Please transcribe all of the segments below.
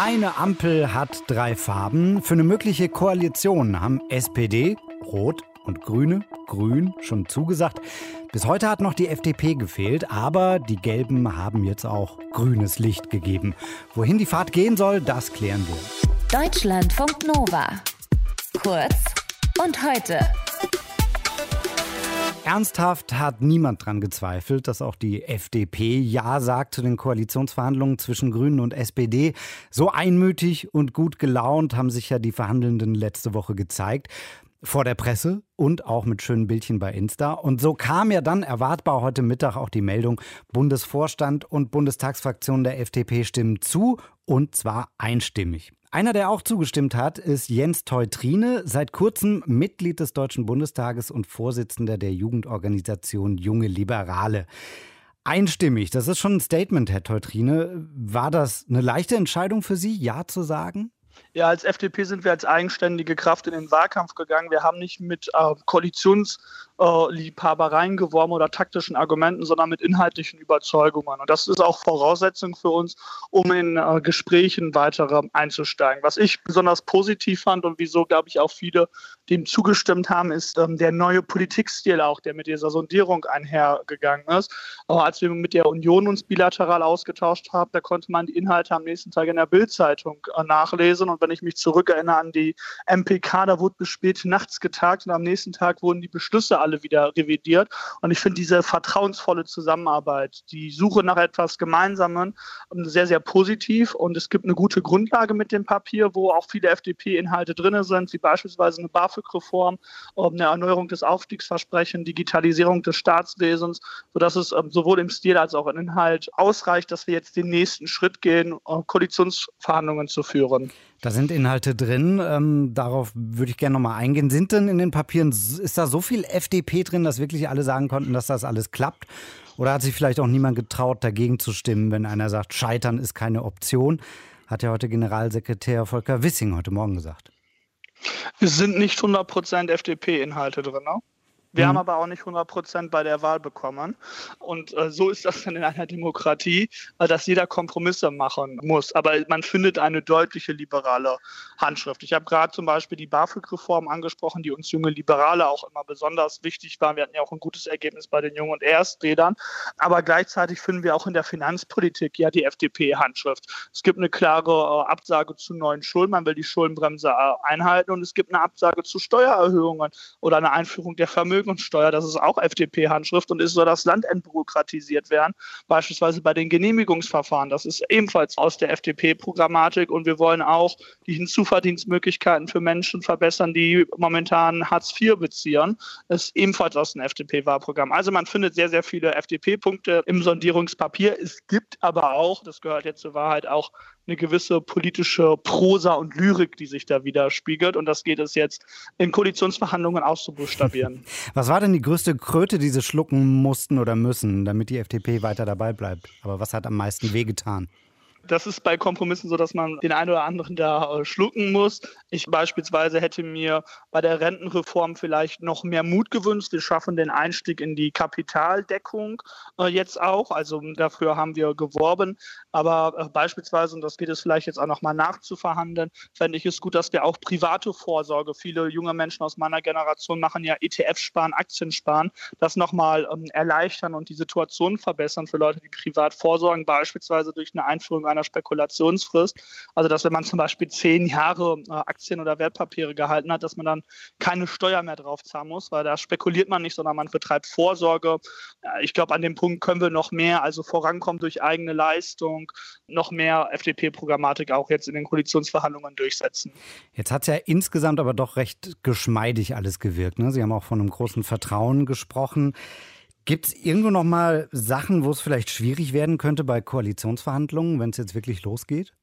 Eine Ampel hat drei Farben. Für eine mögliche Koalition haben SPD, Rot und Grüne, Grün schon zugesagt. Bis heute hat noch die FDP gefehlt, aber die Gelben haben jetzt auch grünes Licht gegeben. Wohin die Fahrt gehen soll, das klären wir. Deutschlandfunk Nova. Kurz und heute. Ernsthaft hat niemand daran gezweifelt, dass auch die FDP Ja sagt zu den Koalitionsverhandlungen zwischen Grünen und SPD. So einmütig und gut gelaunt haben sich ja die Verhandelnden letzte Woche gezeigt. Vor der Presse und auch mit schönen Bildchen bei Insta. Und so kam ja dann erwartbar heute Mittag auch die Meldung, Bundesvorstand und Bundestagsfraktion der FDP stimmen zu und zwar einstimmig. Einer, der auch zugestimmt hat, ist Jens Teutrine, seit kurzem Mitglied des Deutschen Bundestages und Vorsitzender der Jugendorganisation Junge Liberale. Einstimmig, das ist schon ein Statement, Herr Teutrine. War das eine leichte Entscheidung für Sie, Ja zu sagen? Ja, als FDP sind wir als eigenständige Kraft in den Wahlkampf gegangen. Wir haben nicht mit äh, Koalitionsliebhabereien äh, geworben oder taktischen Argumenten, sondern mit inhaltlichen Überzeugungen. Und das ist auch Voraussetzung für uns, um in äh, Gesprächen weiter einzusteigen. Was ich besonders positiv fand und wieso, glaube ich, auch viele dem zugestimmt haben, ist ähm, der neue Politikstil auch, der mit dieser Sondierung einhergegangen ist. Auch als wir mit der Union uns bilateral ausgetauscht haben, da konnte man die Inhalte am nächsten Tag in der Bildzeitung äh, nachlesen. Und wenn ich mich zurückerinnere an die MPK, da wurde bis spät nachts getagt und am nächsten Tag wurden die Beschlüsse alle wieder revidiert. Und ich finde diese vertrauensvolle Zusammenarbeit, die Suche nach etwas Gemeinsamen ähm, sehr, sehr positiv. Und es gibt eine gute Grundlage mit dem Papier, wo auch viele FDP-Inhalte drin sind, wie beispielsweise eine BAföG-Reform, ähm, eine Erneuerung des Aufstiegsversprechens, Digitalisierung des Staatswesens, sodass es ähm, sowohl im Stil als auch im Inhalt ausreicht, dass wir jetzt den nächsten Schritt gehen, äh, Koalitionsverhandlungen zu führen. Da sind Inhalte drin. Ähm, darauf würde ich gerne nochmal eingehen. Sind denn in den Papieren, ist da so viel FDP drin, dass wirklich alle sagen konnten, dass das alles klappt? Oder hat sich vielleicht auch niemand getraut, dagegen zu stimmen, wenn einer sagt, Scheitern ist keine Option? Hat ja heute Generalsekretär Volker Wissing heute Morgen gesagt. Es sind nicht 100% FDP-Inhalte drin. Ne? Wir mhm. haben aber auch nicht 100 Prozent bei der Wahl bekommen. Und äh, so ist das dann in einer Demokratie, äh, dass jeder Kompromisse machen muss. Aber man findet eine deutliche liberale Handschrift. Ich habe gerade zum Beispiel die BAföG-Reform angesprochen, die uns junge Liberale auch immer besonders wichtig waren. Wir hatten ja auch ein gutes Ergebnis bei den Jungen und Ersträdern. Aber gleichzeitig finden wir auch in der Finanzpolitik ja die FDP-Handschrift. Es gibt eine klare äh, Absage zu neuen Schulden. Man will die Schuldenbremse äh, einhalten. Und es gibt eine Absage zu Steuererhöhungen oder eine Einführung der Vermögen Vermögenssteuer, das ist auch FDP-Handschrift und ist soll das Land entbürokratisiert werden, beispielsweise bei den Genehmigungsverfahren. Das ist ebenfalls aus der FDP-Programmatik und wir wollen auch die Hinzuverdienstmöglichkeiten für Menschen verbessern, die momentan Hartz IV beziehen. Das ist ebenfalls aus dem FDP-Wahlprogramm. Also man findet sehr, sehr viele FDP-Punkte im Sondierungspapier. Es gibt aber auch, das gehört jetzt zur Wahrheit, auch eine gewisse politische Prosa und Lyrik, die sich da widerspiegelt. Und das geht es jetzt in Koalitionsverhandlungen auszubuchstabieren. Was war denn die größte Kröte, die Sie schlucken mussten oder müssen, damit die FDP weiter dabei bleibt? Aber was hat am meisten wehgetan? Das ist bei Kompromissen so, dass man den einen oder anderen da äh, schlucken muss. Ich beispielsweise hätte mir bei der Rentenreform vielleicht noch mehr Mut gewünscht. Wir schaffen den Einstieg in die Kapitaldeckung äh, jetzt auch. Also dafür haben wir geworben. Aber äh, beispielsweise, und das geht es vielleicht jetzt auch noch mal nachzuverhandeln, fände ich es gut, dass wir auch private Vorsorge, viele junge Menschen aus meiner Generation machen ja ETF-Sparen, Aktiensparen, das nochmal ähm, erleichtern und die Situation verbessern für Leute, die privat vorsorgen, beispielsweise durch eine Einführung einer einer Spekulationsfrist. Also dass wenn man zum Beispiel zehn Jahre äh, Aktien oder Wertpapiere gehalten hat, dass man dann keine Steuer mehr drauf zahlen muss, weil da spekuliert man nicht, sondern man betreibt Vorsorge. Ich glaube, an dem Punkt können wir noch mehr, also vorankommen durch eigene Leistung, noch mehr FDP-Programmatik auch jetzt in den Koalitionsverhandlungen durchsetzen. Jetzt hat es ja insgesamt aber doch recht geschmeidig alles gewirkt. Ne? Sie haben auch von einem großen Vertrauen gesprochen. Gibt es irgendwo noch mal Sachen, wo es vielleicht schwierig werden könnte bei Koalitionsverhandlungen, wenn es jetzt wirklich losgeht?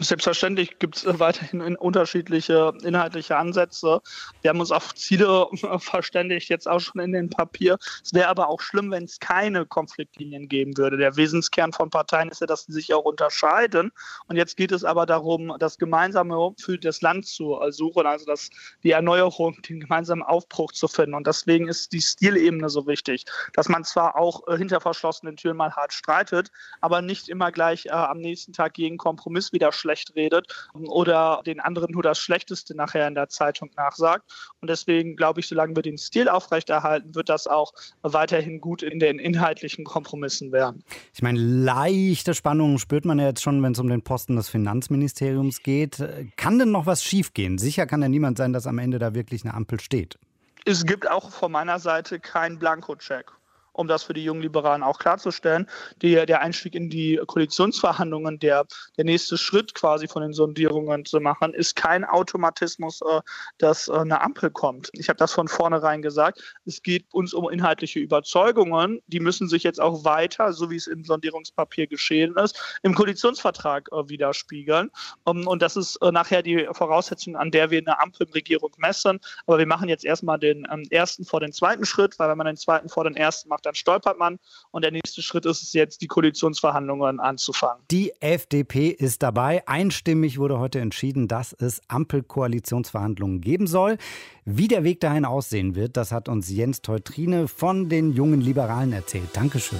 Selbstverständlich gibt es weiterhin unterschiedliche inhaltliche Ansätze. Wir haben uns auf Ziele verständigt, jetzt auch schon in dem Papier. Es wäre aber auch schlimm, wenn es keine Konfliktlinien geben würde. Der Wesenskern von Parteien ist ja, dass sie sich auch unterscheiden. Und jetzt geht es aber darum, das Gemeinsame für das Land zu suchen, also das, die Erneuerung, den gemeinsamen Aufbruch zu finden. Und deswegen ist die Stilebene so wichtig, dass man zwar auch äh, hinter verschlossenen Türen mal hart streitet, aber nicht immer gleich äh, am nächsten Tag gegen Kompromiss wieder schlecht redet oder den anderen nur das Schlechteste nachher in der Zeitung nachsagt. Und deswegen glaube ich, solange wir den Stil aufrechterhalten, wird das auch weiterhin gut in den inhaltlichen Kompromissen werden. Ich meine, leichte Spannungen spürt man ja jetzt schon, wenn es um den Posten des Finanzministeriums geht. Kann denn noch was schiefgehen? Sicher kann ja niemand sein, dass am Ende da wirklich eine Ampel steht. Es gibt auch von meiner Seite keinen Blankocheck um das für die jungen Liberalen auch klarzustellen. Die, der Einstieg in die Koalitionsverhandlungen, der, der nächste Schritt quasi von den Sondierungen zu machen, ist kein Automatismus, äh, dass äh, eine Ampel kommt. Ich habe das von vornherein gesagt. Es geht uns um inhaltliche Überzeugungen. Die müssen sich jetzt auch weiter, so wie es im Sondierungspapier geschehen ist, im Koalitionsvertrag äh, widerspiegeln. Um, und das ist äh, nachher die Voraussetzung, an der wir eine Ampelregierung messen. Aber wir machen jetzt erstmal den ähm, ersten vor den zweiten Schritt, weil wenn man den zweiten vor den ersten macht, dann stolpert man. Und der nächste Schritt ist es jetzt, die Koalitionsverhandlungen anzufangen. Die FDP ist dabei. Einstimmig wurde heute entschieden, dass es Ampelkoalitionsverhandlungen geben soll. Wie der Weg dahin aussehen wird, das hat uns Jens Teutrine von den jungen Liberalen erzählt. Dankeschön.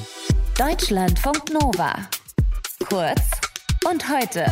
Deutschlandfunk Nova. Kurz und heute.